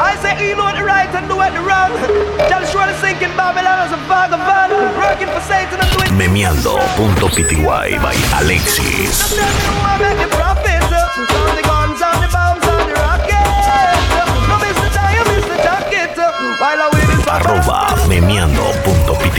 I say he know the right and do. Tell Babylon as a. Working for Satan and. Memeando.pty by Alexis. Arroba memeando.pty.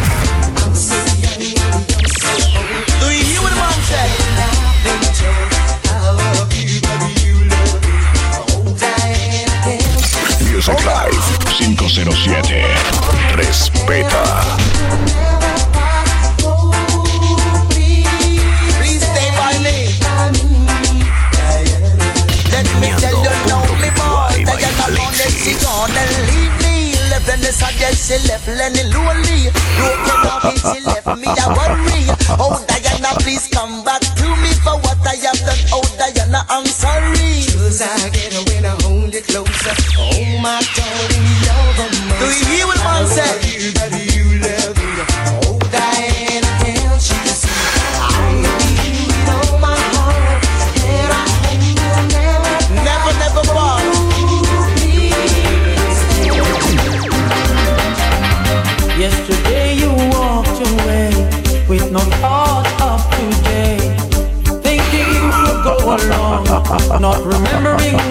007. Respeta. Then the suggest she left Lenny lonely. Broken heart. and she left me a worry. Oh Diana, please come back to me for what I have done. Oh Diana, I'm sorry. Choose again. not remembering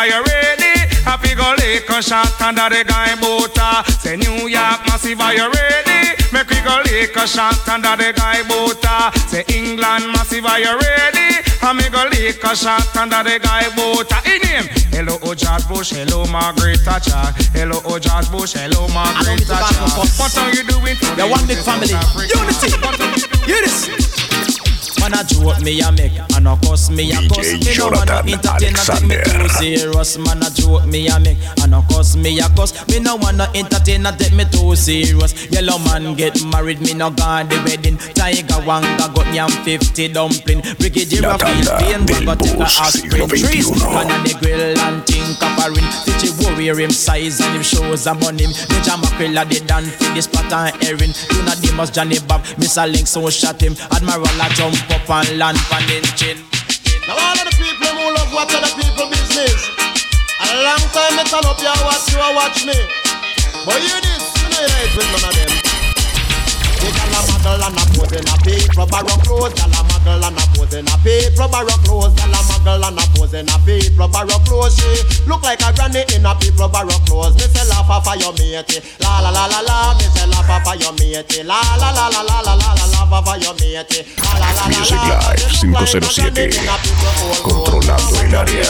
are you ready? Happy go liquor shot and the guy boota Say New York massive are you ready? Make we go liquor shot and the guy boota Say England massive are you ready? And me go liquor shot and the guy boota In him Hello oh George Bush, hello Margaret Thatcher Hello oh George Bush, hello Margaret need to back Thatcher. What are you doing? the one big family. Africa? Unity. Man a joke me a make and a cuss me a DJ cuss Me no wanna Jonathan entertain a me too serious Man a joke me a make and a cuss me a cuss Me no wanna entertain a take me too serious. Yellow man get married me no gone the wedding. Tiger Wanga got yam 50 dumpling. Brigadier Field tanda Pain del Got take a aspirin. Trees. Man a the grill and think of a ring Teach you warrior him size and him shows a on him. Ninja mackerel a the dan for the spot and herring You know Demus Johnny Bob Mr. Link so shot him. Admiral a jump up and land in chin Now all of the people who love watch other people business. A long time me turn up here watch you watch me. But hear this, you know you ain't with none of them. The gal a muggle and a pose in a paper barrow clothes. Gal a muggle and a pose in a paper barrow clothes. Gal a muggle and a pose in a paper barrow clothes. She look like a granny in a paper barrow clothes. Me say laugh off of your matey. La la la la la. Me say laugh off of your matey. La la la la la la la la. Laugh off your matey. La la la la Music la. Live like a 507. granny in a paper old Controlando el área.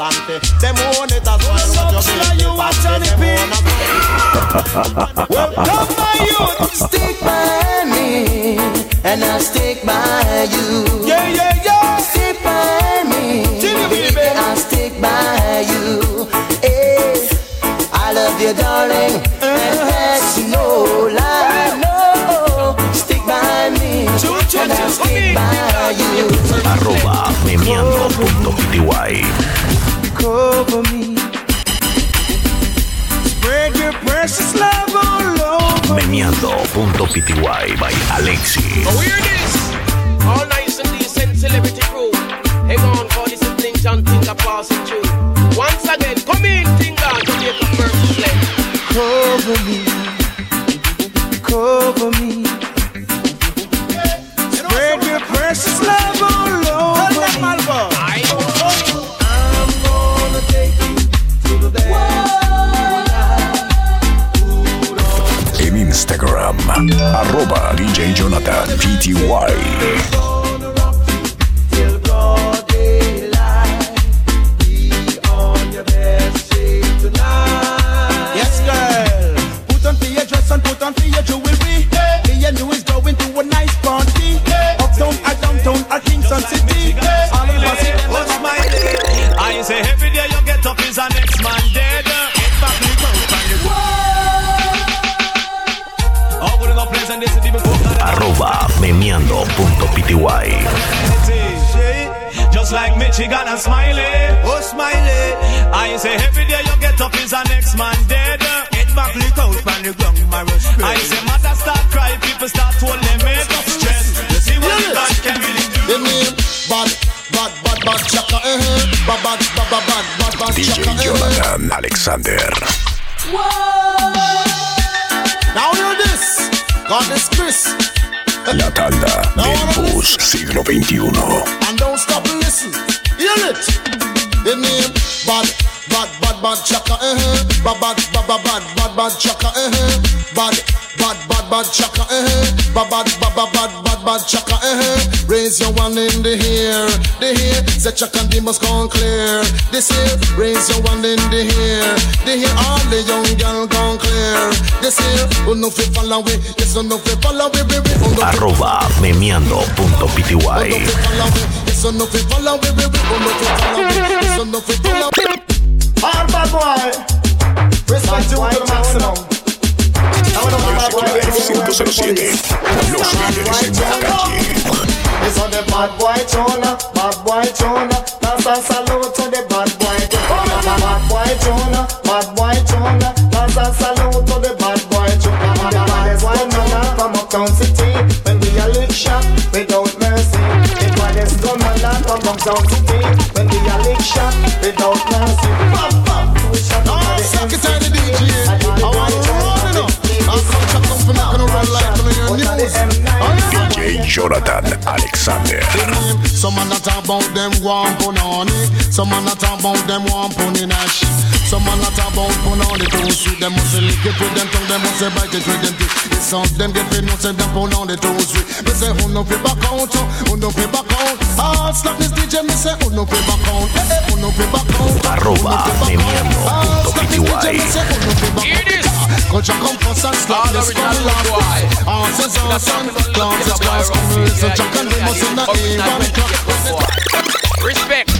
And say them wanna spoil up what your business and say them want it as well what your business and say them wanna Welcome my youth. Stick by me, and I'll stick by you. Yeah, yeah, yeah. Stick by me, Till you baby. I'll stick by you. Hey, I love you, darling, and that's no lie. No, stick by me, and I'll stick by you. Arroba meneando.pty. cover me. Spread your precious love all over. Meneando.pty by Alexis. Oh, now hear this. All nice and decent celebrity crew. Hang on, for this is Bling John Tinga passing through. Once again, come in, Tinga, to make a first play. Cover me. Cover me. Spread your precious love Jonathan PTY. Arroba Just like Michigan and Smiley. Oh, Smiley. I say every day you get up is a next man dead. Get back lit out from the ground, my rush. I say mother start cry, people start to limit stress. You see what the God can really do. The name bad, bad, bad, bad chaka, eh, eh. Bad, bad, bad, bad, bad, bad, bad DJ chaka, eh, eh. Jonathan Alexander. Now hear this. God is Chris. La tanda del bus siglo XXI. And don't stop and listen. Hear it. The name bad, bad, bad, bad chaka, eh, eh. Bad, bad, bad, bad, bad, bad, bad chaka, eh, eh. Bad, bad, bad, bad chaka, eh, eh. Bad, bad, bad, bad, bad, bad, bad chaka, eh, eh. Raise raise your one in the air. The air, say check and they must come clear. This year, raise your one in the air. The air, all the young girl gone clear. This year, who no fi follow we, yes who no fi follow we, we, we. Who no fi Arroba memeando.pty. Yes who no fi follow we, we, we. Who no fi follow we, yes who no fi follow we. All bad boy. Respect you to the maximum. Now we don't have bad boy Live getting away from the 507. Los líderes en la calle. It's on the bad boy tuna, bad boy tuna. That's a salute to the bad boy tuna. Bad boy tuna, bad boy tuna. That's a salute to the bad boy tuna. Bad boy tuna from uptown city. When we are lick shot without mercy. The baddest gunman from uptown city. When we are lick shot without mercy. Jonathan Alexander. Some man that about them want put on it. Some man that about them want put in. Some man that talk about put on it too sweet. Them must lick it with them tongue. Them must bite it with them teeth. It's some them get paid no say them put on it too sweet. Me say who no pay back out? oh, Who no pay back out? Ah, slap this DJ. Me say who no pay back out? Eh, Who no pay back out? Arroba memeando.pty. Culture come first and slap this from the last Horses are son, clowns is class Come raise a jack and they must in the A1 clock Respect.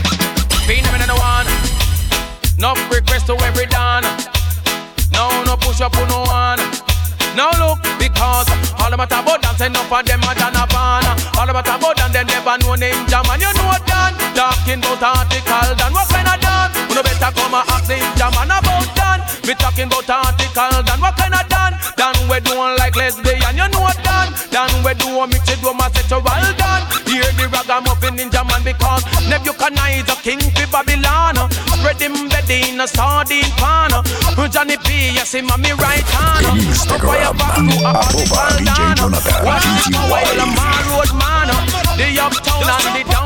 No. Request to every dawn. No, no push up on no one. Now look, because all about about dance, enough of them are done a ban. All about about dance, they never know name jam, and you know Dan. Talking about article, Dan, what kind of Dan? You know better come and ask name jam, and about Dan. Me talking about article, Dan, what kind of Dan? Dan we doing like lesbian, you know Dan we do mix it with my sexual Dan. Hear the ragamuffin ninja man because Nebuchadnezzar king fi Babylon. Spread him bed in a sardine pan. Johnny P, yes, him on me right hand. Instagram, arroba DJ Jonathan While I'm PTY. a road man, the uptown and the downtown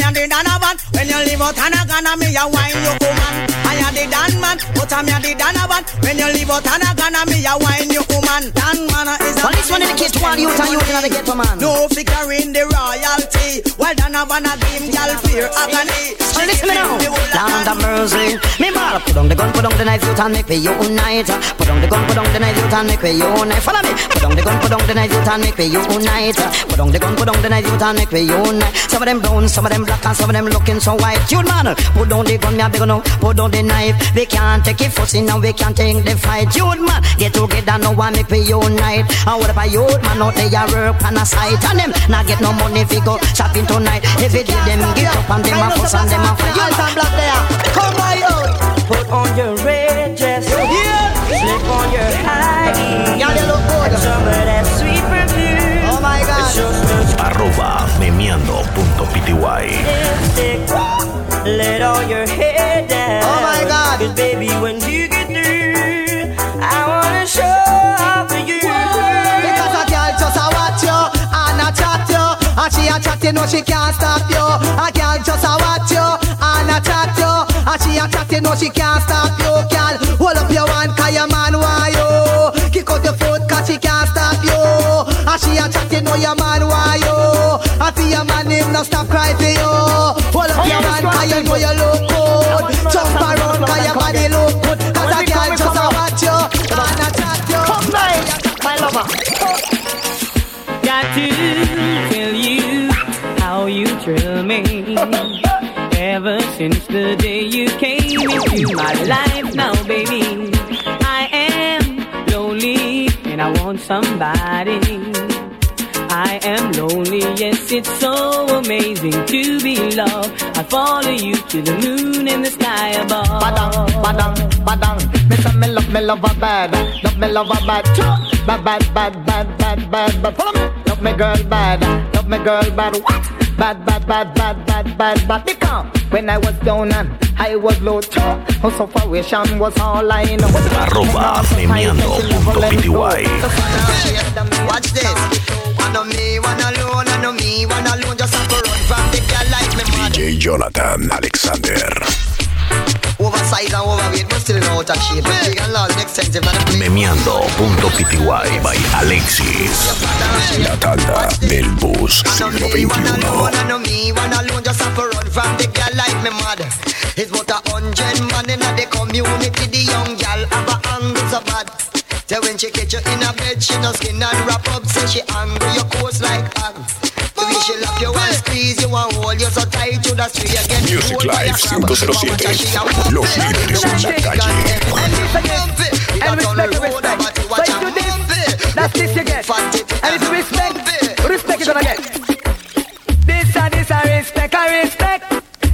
I'm the a. When you leave out and a gonna me a wine you woman. I ya the Dan man, but I'm the Dan a van. When you leave out and a gonna me a wine you woman. Dan man is a Well, this one dedicated to all youth and youth in the ghetto, man. No figure in the royalty. Well Dan a van a game gal fear agony. Well, listen me now. Land of mercy. Me ball put on the gun, put on the knife, youth and make we unite. Put on the gun, put on the knife, youth and make we unite. Follow me. Put on the gun, put on the knife, youth and make we unite. Put on the gun, put on the knife, youth and make we unite. Some of them brown, some of them black, and some of them looking so white. You man, put down the gun, me a big no. Put down the knife. We can't take it fussy now. We can't take the fight. You man, get together now and make we unite. And what about you man out there work on a site and them not get no money if go shopping tonight. If it did them get up and them a fuss and them a fight. You man, black there. Come by out. Put on your red dress. Slip on your high heels. Y'all they look good. Some of that sweet perfume. Oh my God. Just touch Arroba memeando.pty. lipstick. Let all your hair down. Oh my God. Cause baby, when you And she a chat you know she can't stop you. A girl just a watch you and a chat you. And she a chat you know she can't stop you Girl, hold up your hand cause your man want you. Kick out your foot cause she can't stop you. And she a chat you know your man want you. I see your man him no stop cry for you. Hold up your hand cause you know you look good me. Ever since the day you came into my life, now baby, I am lonely and I want somebody. I am lonely, yes, it's so amazing to be loved. I follow you to the moon and the sky above. Badang, badang, badang. Me say me love, me love a bad, love me love a bad, bad, bad, bad, bad, bad, bad, bad. Follow me. Love me girl bad, love me girl bad. What? Bad, bad, bad, bad, bad, bad, bad. Because when I was down and I was low too, oh sufferation was all I know. Arroba memeando.pty. Watch this. I know me, one alone, I know me, one alone, just have to run from the girl like me. DJ Jonathan Alexander. Oversize and overweight, but still out of shape. But big and large and extensive, and a Memeando.pty by Alexis. La tanda del bus siglo XXI. alone, I me, one alone, just have to run from the girl like me mad. It's about a hundred man in the community, the young girl have a angle so when she catch you in a bed, she no skin and wrap up, say she angry, your coats like hag. The she love you and squeeze you and hold you so tight to the street again. Music Live 507. Los líderes en la calle. And respect, respect. So if you this, that's this you get. And if you respect, respect you gonna get. This and this I respect, I respect.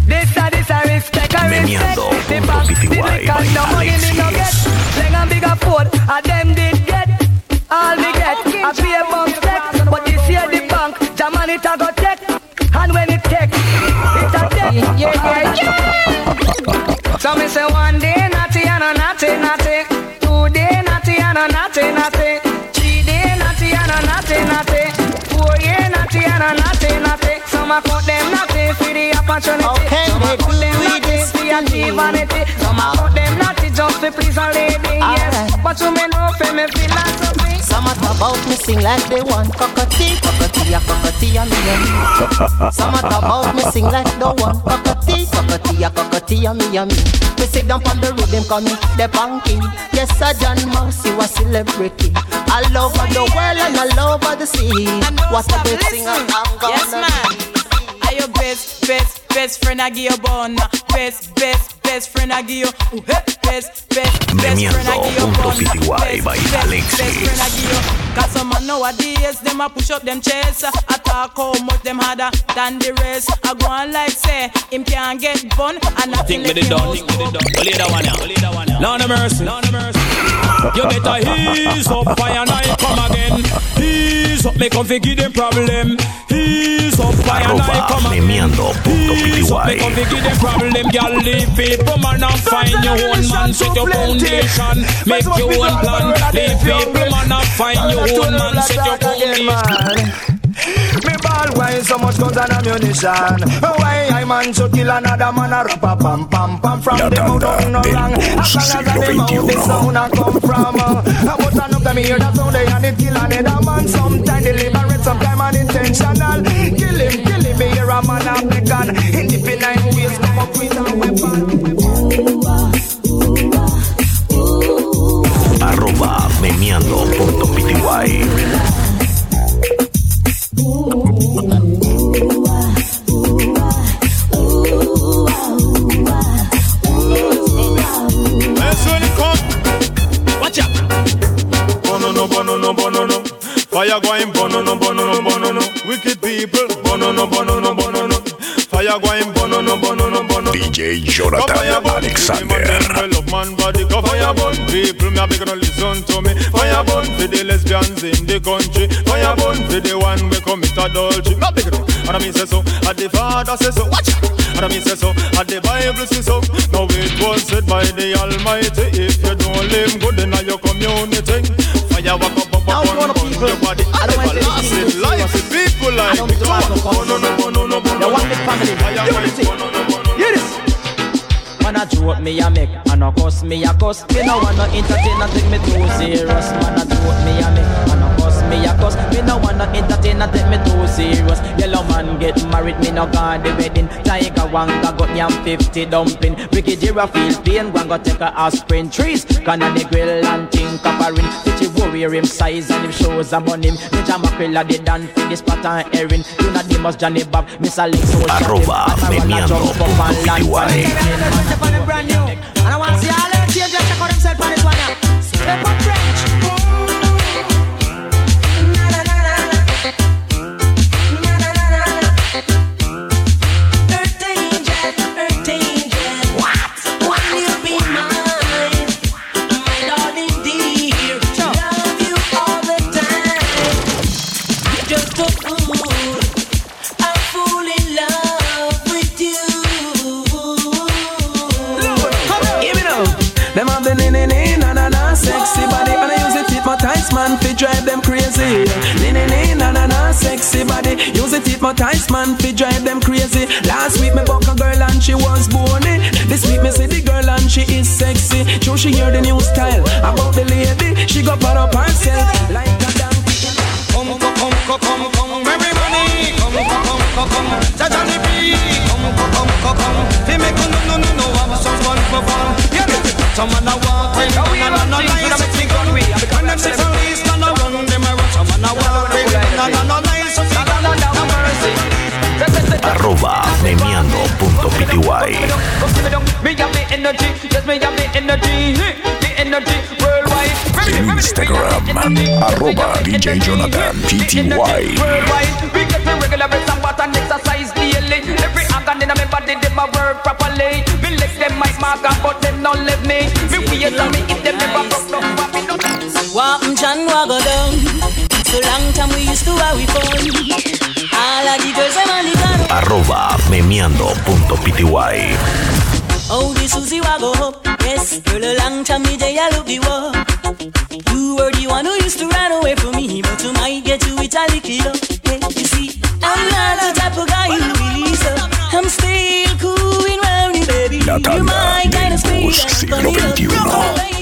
This and this I respect, I respect. Memeando The punto bank, the PTY liquor, no by money me no get. Sling and bigger food, and them did Germany it a go take. And when it take, it a take. Yeah, yeah, yeah. So me say one day naughty and a naughty naughty. Two day naughty and a naughty naughty. Three day naughty and a naughty naughty. Four year naughty and a naughty naughty. Some a cut them naughty for the opportunity. Okay, Some a they cut them it naughty for achieve vanity. Some a cut them naughty just to please a lady. Yes, but you may know for me philosophy. Some a talk about me sing like they want cockatee, cockatee, a cockatee, a me and me. Some a talk about me sing like they want cockatee, cockatee, a cockatee, a me and me. Me sit down on the rhythm, call me the banking. Yes, I John Mouse, you a celebrity. All over the world and all over the sea. What a great singer I'm gonna Yes, man. Are your best, best, best friend I give you bun? Best, best, best friend I give you. Ooh, hey, best, best, best friend I give you bun. Memeando.pty by Best, best, Alexis. best friend I give you. Cause some man nowadays, them a push up them chest. I talk how much them harder than the rest. I go on like say, him can't get bun. And I Think with it done, think with it done. Only that one, yeah. Only that one, yeah. Lord of mercy, Lord of mercy. You better ease up, fire and I come again. Ease up, make come give them problem. Ease up, fire and I Arroba come again. Ease up, make come memeando.pty. give them problem. Girl, leave people, man, and find your own man. Set your foundation, make your own plan. Leave people, man, and find your own man. Set your foundation. Me ball why so much guns and ammunition Why I man should kill another man a rap a pam pam pam From La the mouth tanda down no del long bus As long as siglo the mouth the sound a come from. Uh, But I know them hear that sound they and it kill another man. Sometime deliberate, sometime unintentional Kill him, kill him, me hear a man a the bono no bono no. Fire going bono no bono no bono no. Wicked people. Bono no bono no bono no. Fire going DJ Jonathan Alexander. I love man body. Go fire burn People me a big no listen to me. Fire for the lesbians in the country. Fire for the one we commit adultery. Me a big no And I mean say so. And the father say so. Watch out. And I mean say so. And the Bible say so. Now it was said by the Almighty If you don't live good in your community Fire walk up up Now, up one on of people, your body. I don't want to say Everlasting anything life serious. People I like don't me do Come that, no on Bono no bono no bono They want A joke me a make, and a cuss me a cuss. Me no wanna entertain and take me too serious. Man I do joke me a make, me a cuss. Me no wanna entertain and take me too serious. Yellow man get married, me no gone the wedding. Tiger Wanga got yam 50 dumpling. Ricky Jira feel pain, go take a aspirin. Trees, can the grill and think of a ring. Warrior him size and him shows on him. Ninja mackerel a the dan for this pattern herring. You know Demus Johnny Bob, Miss Alex so Arroba memeando.pty. And I want to see all them change and check out themselves on this one. yeah. Step up French. It, but ice man fi drive them crazy. Last week me buck a girl and she was bony. This week me see the girl and she is sexy. Show she hear the new style about the lady. She go put up herself like a donkey. Come, come, come, come, come, come, everybody. Come, come, come, come, come, Jajali B. Come, come, come, come, come. Fi make no, no, no, no, have some fun for fun. Yeah, some man a walk when no, no, no, lies. When them say police, no, no, run them a run. Some man a walk when no, no, no, lies. So fi Arroba worldwide. En Instagram, arroba DJ Jonathan PTY. Every organ in my body, work properly. Me them mark up, but them let me. Me me if them never broke me not. Walking John Wagga down. So long time we used to have we fun. All of the girls them on the ground. Arroba memeando.pty Oh, the Susie up. Yes, girl, a long time me day I look the war. You were the one who used to run away from me, but you might get to it a little. Hey, you see, I'm not the type of guy who release up. I'm still cool and rowdy, baby. La You tanda speed bus siglo XXI.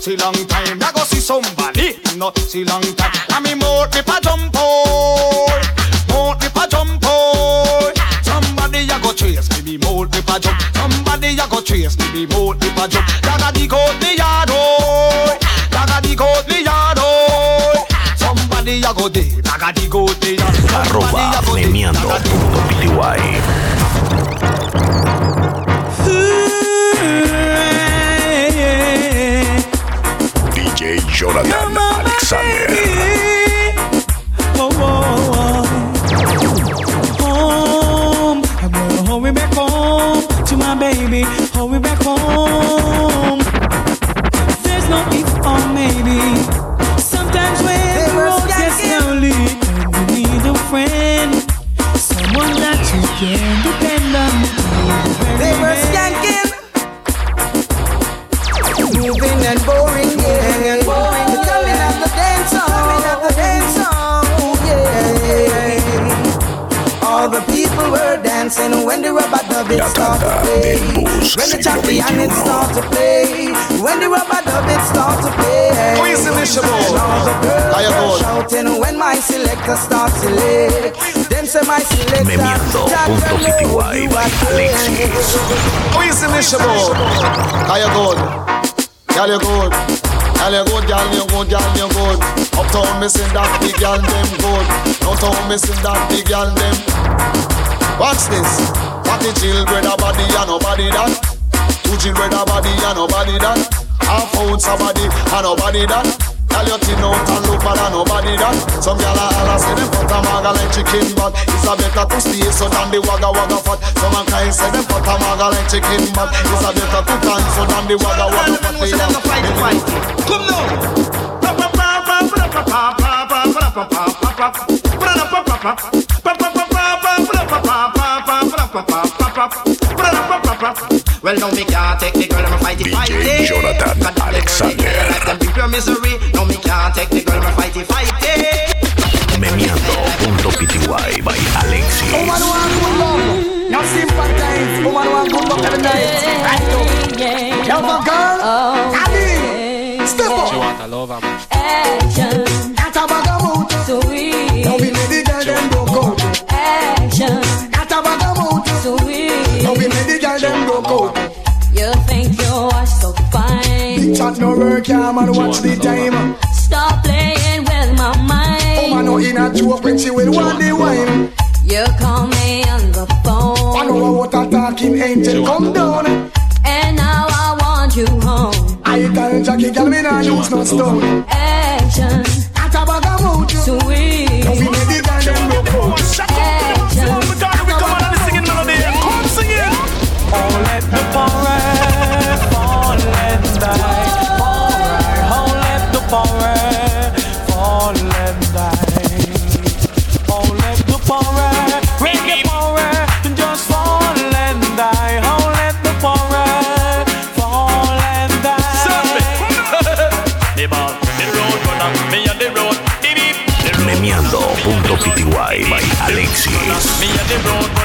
See long time. Ya go see somebody no see long time. DJ Jonathan Alexander. Home, I'm back home to my baby. It start to play. When the champion it start to play. When the rubber dub it start to play. Who is the mission, boy? And all the girls How you were going? shouting when my selector starts to select. Them say my selector. Memeando.pty by Alexis. Who is the mission, boy? How you good? Girl, you good. Girl, you good, girl, you good, girl, you good. Uptown, missing that big girl, them good. Downtown, missing that big girl, them. Watch this. The chill, brother body, and nobody that. Two chill, brother body, and nobody that. Half out somebody, and nobody that. Girl, you thin out and look bad, and nobody that. Some gyal a holla say them put a maga like chicken back. It's a better to stay so than the wagga wagga fat. Some a kind say them put a maga like chicken back. It's a better to dance so than the wagga wagga fat. A- Come now. Well, no, me can't take the girl, I'ma fight it, fight it. Jonathan Alexander. Pure misery. No, me can't take the girl, I'ma fight it, fight it. Memeando.pty by Alexis. Work hard, man, watch the time. Stop playing with my mind. Oh, man, no in a joke when she will want the wine. You call me on the phone. I know what a talking angel come down. And now I want you home. I tell Jackie, girl, me nah use no stone. Action.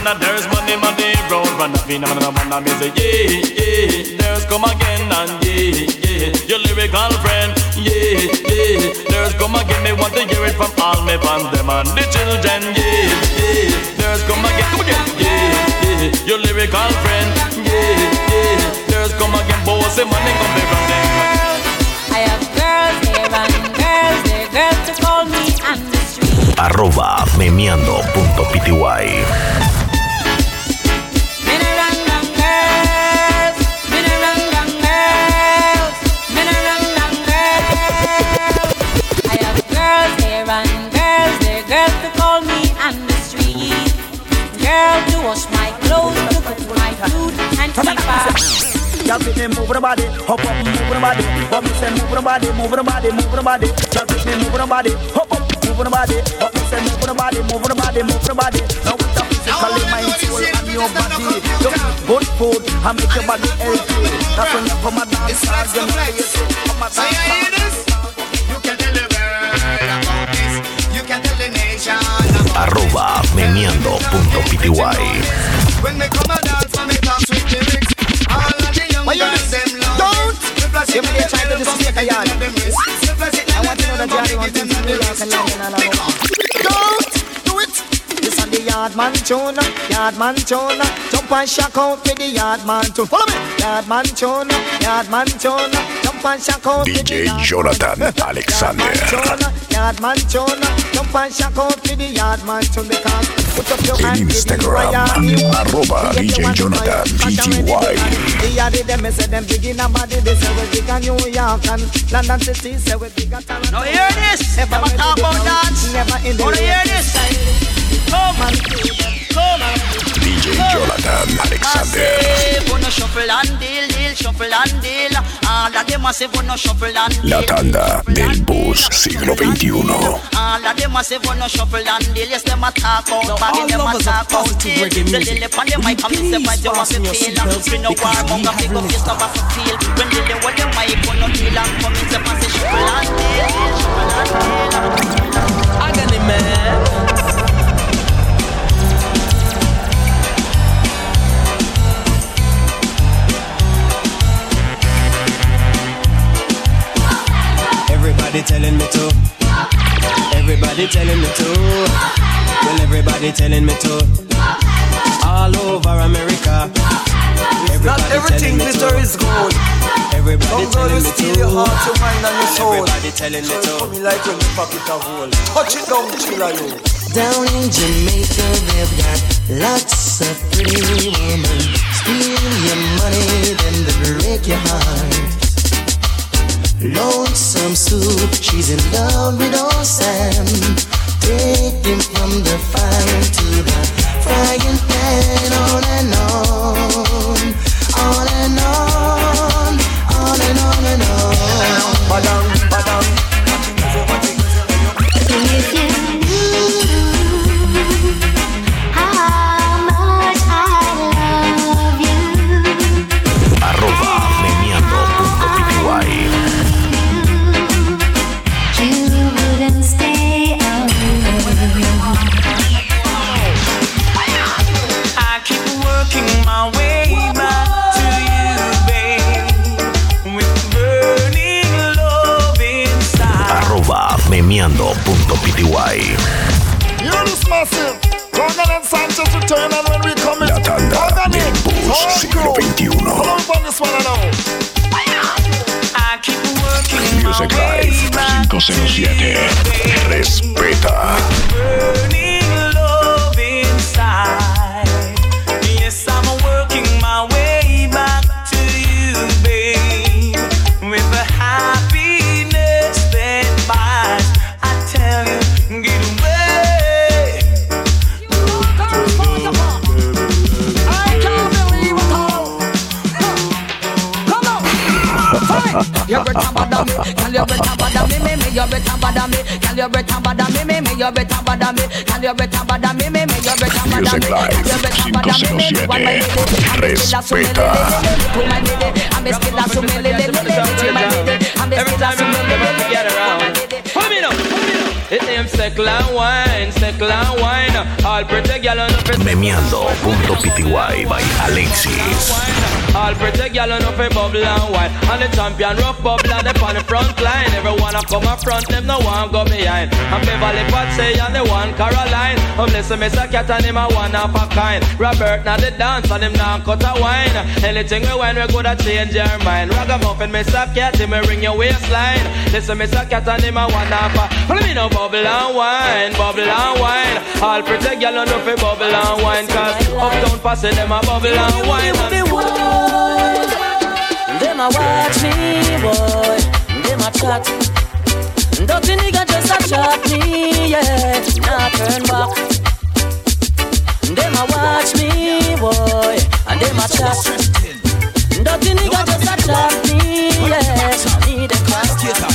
The road runner, there's money on the road runner. Vina man man man me say yeah yeah. There's come again and yeah yeah. Your lyrical friend yeah yeah. There's come again. Me want to hear it from all me fans them and the children yeah yeah. There's come again, come again yeah yeah. Your lyrical friend yeah yeah. There's come again. Boss, the money come back from them. I have girls here and girls there, girls to call me on the street. Arroba memeando.pty. Girl to wash my clothes, to cook my food and keep us. Y'all fit me move the body, hop up, move the body. What me say, move the body, move the body, move the body. Y'all fit me move the body, hop up, move the body. What me say, move the body, move the body, move the body. Now with the physically, mind, soul, and your body. You eat good food, and make your body healthy. That's when you come a dance, hall, you know you say, come a dance. You it may in try to disrespect a yard. give them wrist. Me flash it in I want to know that you bum, to do the like a and all. Don't do it. This on the yard man tune, yard man tune. Jump and shock out with the yard man tune. Follow me. Yard man tune, yard man tune. Jump and shock out with the DJ Jonathan Alexander. Yard man tune, jump and shock out with the yard man tune because put up your En hand with Instagram, wire. arroba DJ Jonathan The PTY. yard them me say them big in a body. They say we big a New York and London City. Say we big a Toronto. Now hear this. Never Never talk about dance. Never in the Wanna hear this? Come on, come on. DJ Jonathan Alexander. La tanda del bus siglo XXI. Agony man. Everybody telling me to. Everybody telling me to. Well, everybody telling me to. All over America. Not everything glitter is gold. Everybody Some girl telling will steal your heart, your mind and your soul. Everybody telling me So to. it's coming like when you pocket a hole. Touch it down, killer you. Down in Jamaica, they've got lots of pretty women. Steal your money, then they break your heart. Lonesome Sue, she's in love with old Sam. Take him from the fire to the frying pan, on and on, on and on, memeando.pty. Hear this massive. Gungan and Sanchez return and when we come in. La tanda Gungan del in. siglo XXI. Follow up on this one now. I keep working Music Live 507. Respeta. Better bother me. Girl, you better bother me, me, me. You better bother me. Girl, you better bother me, me, me. You better bother Music me. Live Girl, you better bother me, me, me. One my lady. I'm the killer, so me lady, lady. Two my lady. I'm the killer, so me lady, lady. Three my lady. I'm the Every killer, time so you me come lady, together, lady. get around. Follow me now, follow me now. It name Seckle and Wine, And Wine. All pretty by Alexis. All the bubble and wine. And the champion rough bubble and the front line. Everyone come front, them no one go behind. Beverly Patsy and the one Caroline. Oh Mr. Cat and him a one a kind. Robert now the dance and him now cut a wine. Anything we wine, we change your mind. Ragamuffin. Cat, him a ring your waistline. Listen. Cat and him a one a. Me bubble and wine, bubble and wine. All pretty girl on the bubble and wine. Cause uptown passing them a bubble and wine. Them a watch me, boy. Them a chat. Dirty nigga just a chat me, yeah. Nah turn back. Them a watch me, boy, and them a chat. Dirty nigga just a chat me, yeah. Me the class.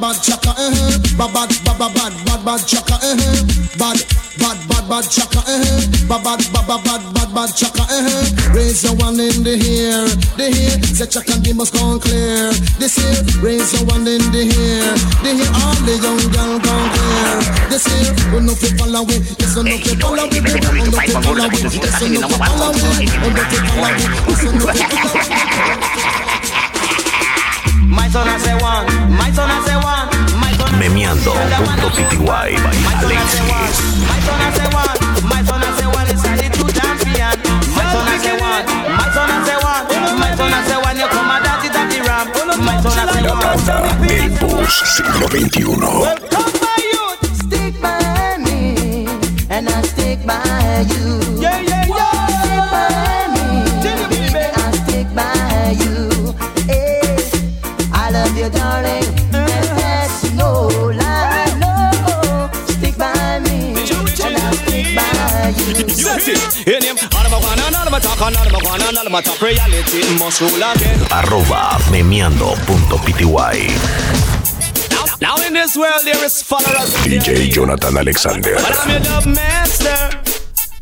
bad, chaka, eh, eh. Bad, bad, bad, bad, bad, bad, chaka, eh, eh. Bad, bad, bad, bad chaka, eh, eh. Bad, bad, bad, bad, bad, bad, chaka, eh. Raise your one in the air, the air. Say chaka, they must come clear. This here, raise your one in the air, the air. All the young girl come clear. This here, we no fit follow it. Yes, we no fit follow it. We no fit follow it. Yes, we no fit follow it. We no fit follow. Yes, we no fit follow it. My son say one, my son say one, my son Memeando.pty by Alexis. My son say one, my son say one is a little champion. My son say one, my son say one, my son say one, you come it at the ramp. My son I say La banda El Bus siglo XXI. Stick by me, and I stick by you. Arroba memeando.pty. Now in this world there is followers. DJ Jonathan Alexander. But I'm your dub master,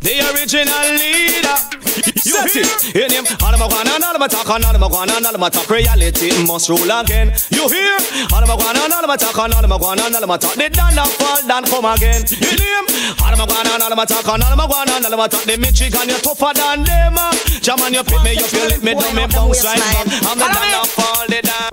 the original leader. Set it. In him, all of my and all of my talk, all of my and all of my talk. Reality must rule again. You hear? All of my and all of my talk, all of my and all of my talk. They done not fall down, come again. In him, all of my and all of my talk, all of my and all of my talk. The Michigan, you tougher than them. ah. You pick me, you feel it, me do me bounce right back. I'm the done not fall the down.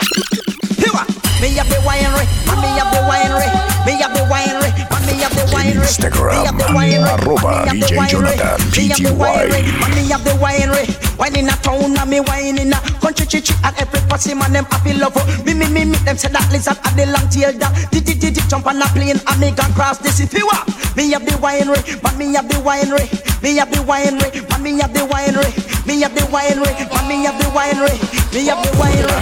Me have the winery, me have the winery, me have the winery, and me have the winery. Instagram, me have the winery, arroba and me have the DJ Jonathan me have the winery, PTY. and me have the winery. Wine in a town, and me wine in a country, chichi, and every pussy man them happy love. Me me me me them say that lizard at the long tail dog. Did did did jump on a plane, and me gone cross the city. Wa, me have the winery, but me have the winery, me have the winery, but me have the winery, me have the winery, but me have the winery, me have the winery.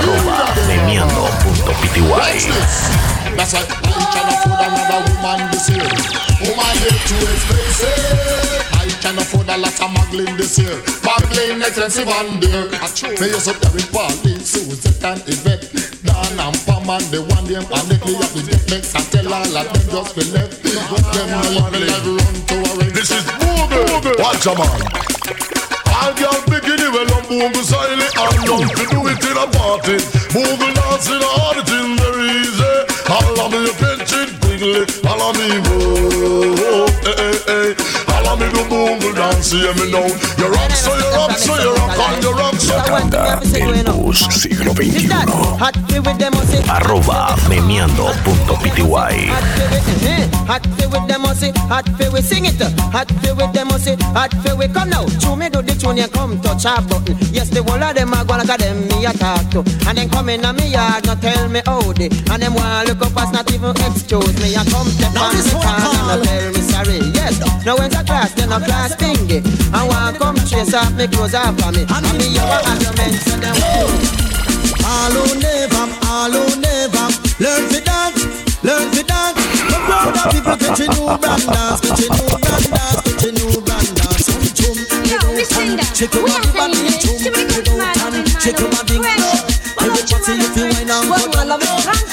Memeando.pty. That's why I cannot afford another woman this year. Woman get too expensive. I can afford a lot of muggling this year. Muggling expensive and dear. Me use up Derek Paulie, Suzette and Yvette. Dan and Pam and the one them and they clear up the deck next and tell all of them just be left. Them no let me run to a ring. This is Google. Watch a man. All girl bikini well on boom beside it and love to do it in a party. Move dance in a hard thing very easy. Alla mi me el bus siglo XXI. Arroba Hot feel with them musty. Hot feel we sing it. Hot feel with them musty. Hot feel we come now. Chew me do the tune you come touch a button. Yes, the whole of them are gonna got them me a talk to. And then come in a me yard, not tell me how they. And them want look up as not even excuse me. I come step on the car and not tell me sorry. Yes, now when a class, then a class thingy. I want come chase off me clothes off of me. And me you a argument so them All who never, all who never learn to dance, learn to dance. The proud of people get you new brand dance, get you new brand dance, get you new brand dance. Some chum, you don't and shake your body, body, chum, you don't and shake your body. Everybody if you wine and go down, everybody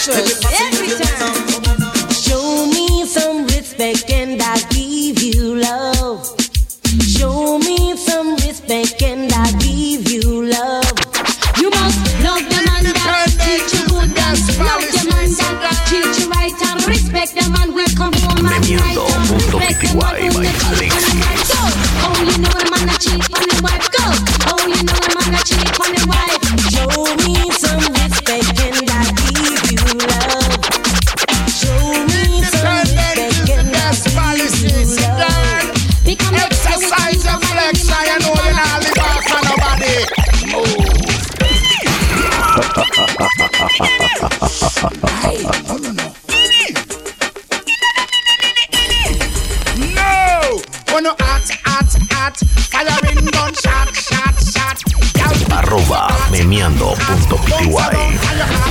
if you wine and. Show me some respect and I'll give you love. Show me some respect and I'll and respect the man will come home and right and respect the man who the oh, cheat on the wife. Go. Oh, you know the man that cheat on the wife. Go. Oh, you know the man that cheat on the wife. Show me some respect and I'll give you love. Show me some respect and I'll give you love. Become the Exercise your flex, I know you not live off of nobody. No! Streameando.pty.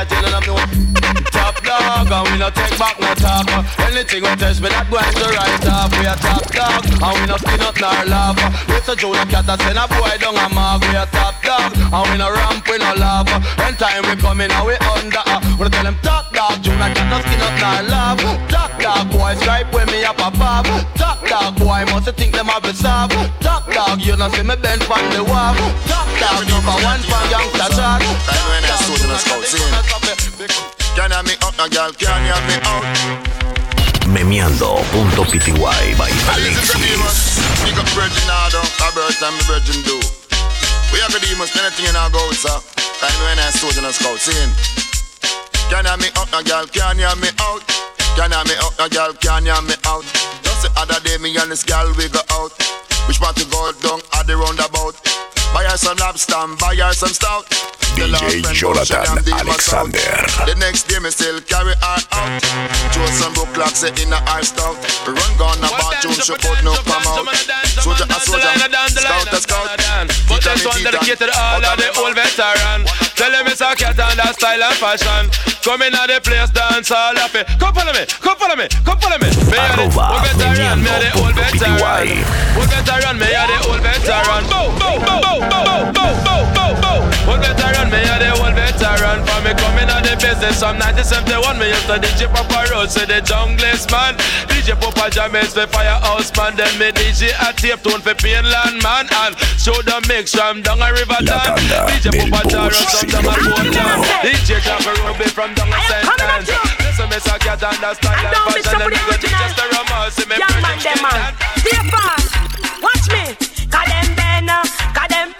Top dog, and we no take back no talk. Anything we test me, that going to right off. We a top dog, and we no skin up nor laugh. It's a Junior cat that send a boy down a mark. We a top dog, and we no ramp, we no laugh. When time we come in, and we under. Uh, we tell them top dog, Junior cat no skin up nor laugh. Top dog, boy stripe when me up a pop. Top dog, boy must think them have a sob. Top dog, you know see me bend from the wall. Top dog, number one from youngster chat. Time when I stood in. Can you me up, girl? Can you me out? Memeando.pty by Alexis. Big up Virgin Nardo, a birth and me Virgin do. We have the demons, anything in our goals, sir. Time when I stood in the scouts in. Can you have me up, now, girl? Can you me out? Can me up, girl? Can you me out? Just the other day, me and this girl we go out. Which part to go down at the roundabout? Buy her some lobster, buy her some stout. The last DJ friend Jonathan go, she damn deep us out. Alexander. The next day me still carry her out. Throw some book clocks in her stout. Run gone a bathroom, she put no palm out. Soldier a soldier, scout a scout. But this one dedicated to all of the old veteran. Tell them it's a cat and that style and fashion. Come in at the place, dance all of it. Come follow me, come follow me, come follow me. Me are the old veteran, me are the old veteran. Old veteran, me are the old veteran. Bow, bow, bow, bow, bow, bow, bow, bow, bow. Old veteran, me are the old veteran. For me coming at the best say some 1971 me used to DJ Papa Road say the junglist man DJ Papa James for Firehouse man Then me DJ a tape tune for Painland man And show the mix from down a river town DJ Papa Jaro from down a Portland DJ Jabba Ruby from down a St. Anne's Listen me so get understand and fashion And nigga just a romance See me Young man, them man. Stay fast. Watch me. Cause them bend, uh, cause them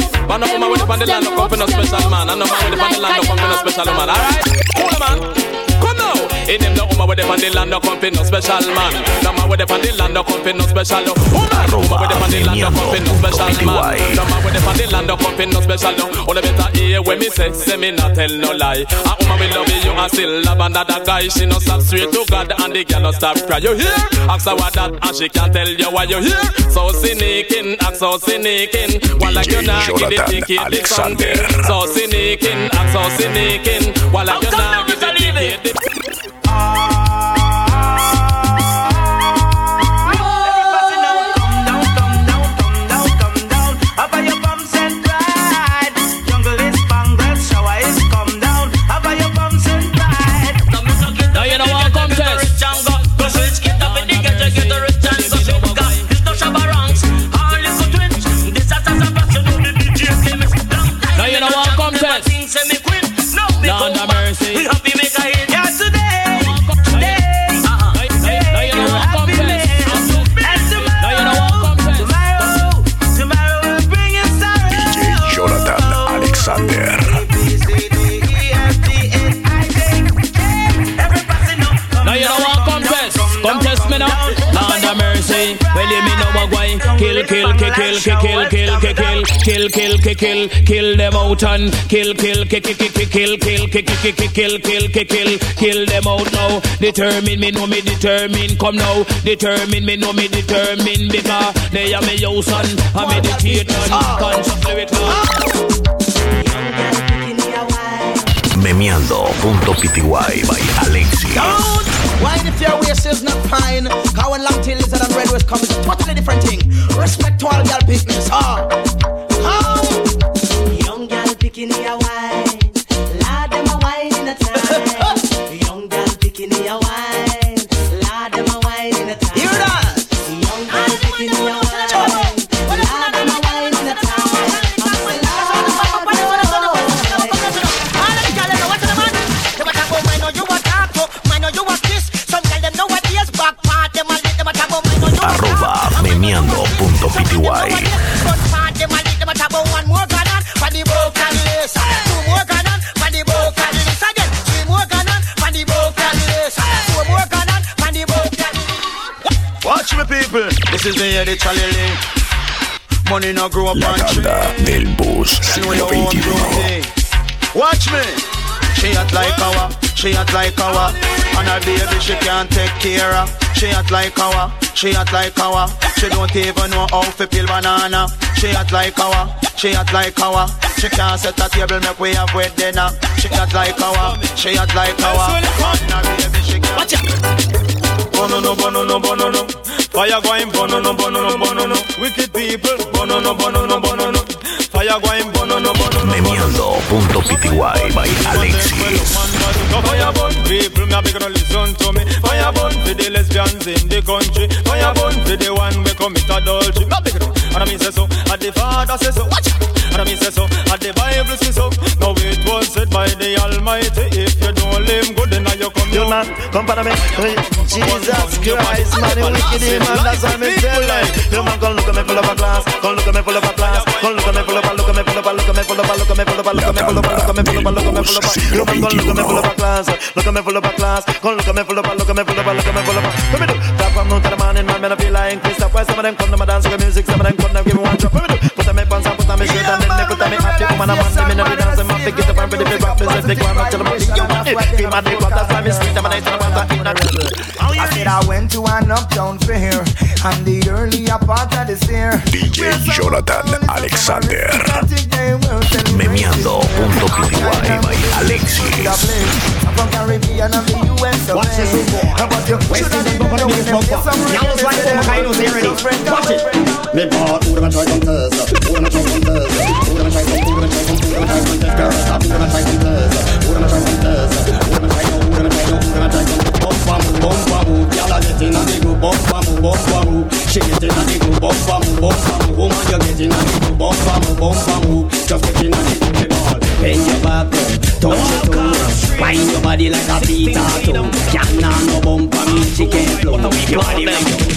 Man, no woman with the land, no come no special man. And no man with the land, no come no special man. Alright? Cool, man. Come now. In them no woman with the pan the land, no come for no special man. No man with the pan the land, no come for no special no. Woman, woman with the pan the land, no come for no special man. No man with the pan the land, no come for no special no. All the better hear when me say, say me not tell no lie. A woman will love you and still love another guy. She no stop straight to God and the girl no stop cry. You hear? Ask her what that and she can't tell you why you hear. So cynical, act so cynical. One like you not give the ticket, the something. So cynical, act so cynical. One like you not give the ticket. the- kill, kill, kill, kill, kill, kill, kill them out and kill, kill, kill, kill, kill, kill, kill, kill, kill, kill, kill, kill, kill, kill them out now. Determine me, know me determine. Come now. Determine me, know me determine because they are me house and I meditate and concentrate. Memeando.pty by Alexis. Don't whine if your waist is not fine. Cause when long tail lizard and red waist come, it's a totally different thing. Respect to all girl business. Ah. Oh. Wine. Lord, them a wine in a time. People, this is the year they Money no grow up La on tree. tanda del bus See when siglo you want XXI. grow Watch me. She hot like our, she hot like our, and her baby she can't take care of. She hot like our, she hot like our. She don't even know how to peel banana. She hot like our, she hot like our. She can't set a table make we have with dinner. She hot like our, she hot like our. And her baby she can't. Bonono, bonono, bonono. Fire going bono no bono no bono no. Wicked people bono no bono no bono no. Memeando.pty by Alexis. Fire burn people, me a beg you listen to me. Fire burn for the lesbians in the country. Fire burn for the one we commit adultery. Me a beg you to. And I mean say so, and the Father say so. Watch out. And I mean say so, and the Bible say so. Now it was said by the Almighty, if you don't live good, then you come. You man, come for me. Jesus Christ, man, the wicked him, man, that's why me tell like. You man, come look at me full of a glass. Come look at me full of a glass. Come look at me full of a, look at me full of a, look at me full of a, look at me a, look at me a, look at me a, look at me full of a. You man, come look at me full of a glass. Look at me full of a glass. Come look at me a, look at me a, look at me full of a. Come me do. Top from noon to the morning, man, man, I feel like Christoph. Why some of them come to my dance with music, some of them come to give me one drop. Come me do. Put on me pants and me and then me Come on, i them in the dance get up and ready rap one I tell them I think you my that's why I'm I'm I said I went to an uptown fair And the earlier part of this year DJ Jonathan Alexander Memeando.pty by Alexis the Watch it.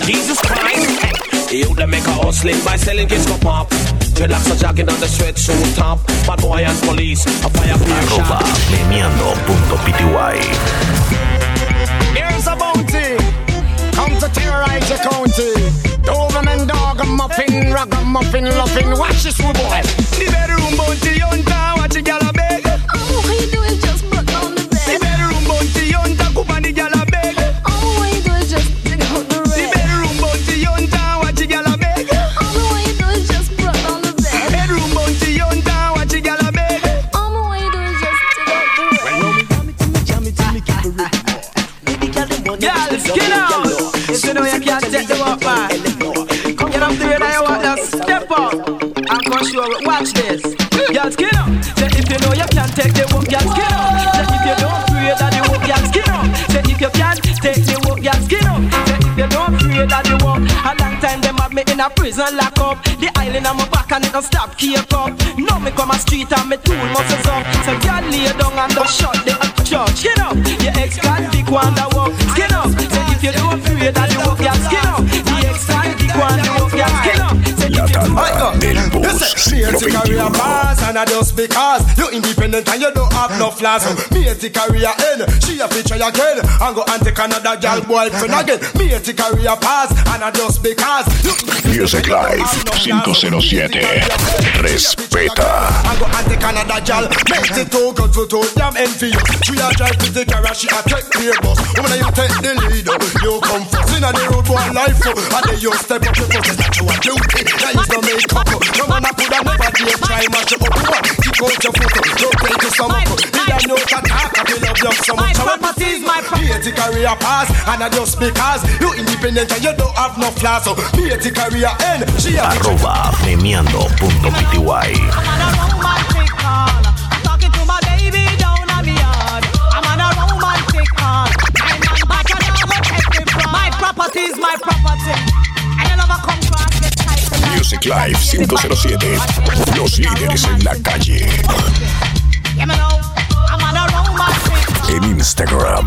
Jesus Christ. You them make a hustling by selling kids go pop. Dreadlocks are jogging on the sweatsuit top. Bad boy and police, a fire Arroba memeando.pty. Here's a bounty. Come to terrorize your county. Doberman dog, a muffin, ragamuffin, loving. Watch this, rude boy. The bedroom bounty hunter, Watch this. Girl, skin up. Say if you know you can't take the walk, girl, skin up. Say if you don't pray that the walk, girl, skin up. Say if you can't take the walk, girl, skin up. Say if you don't pray that the walk. A long time them have me in a prison lock up. The island on my back and it don't stop keep up. Now me come a street and me tool muscles up. So girl lay down and don't shut the church. Skin up. Your ex can't dick one that walk. Skin up. Bus Me siglo a and I just because you independent and you don't have no flaws. Me a career end, eh? she a feature again and go and take another girl boyfriend again. Me a career pass and I just because you Music Live 507. Respeta. and go and take another girl. Make it too good for too damn envy you. She a drive to the car and she a take the bus. Woman you take the lead, oh. you come first in the road boy life, oh. and then you step up your foot that you a duty. That is no make up. oh. No man a never dare try you up. You I I a I don't have no flaws. So a she a Arroba call. I'm talking my a I property is my property. You never come the. Music Live 507. Los líderes en la calle. En Instagram.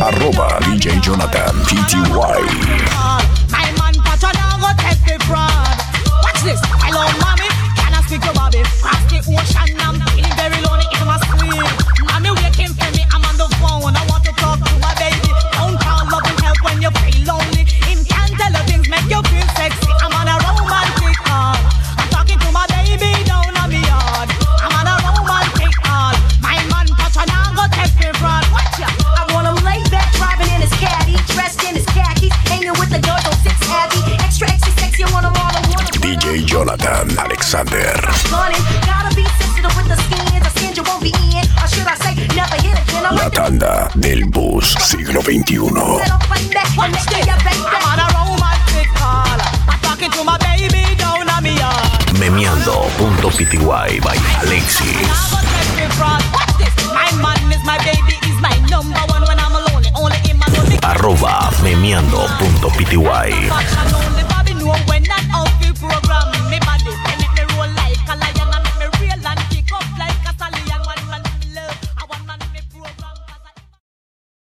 Arroba DJ Jonathan PTY. La tanda del bus siglo XXI. Memeando punto pty by Alexis. Arroba memeando punto pty.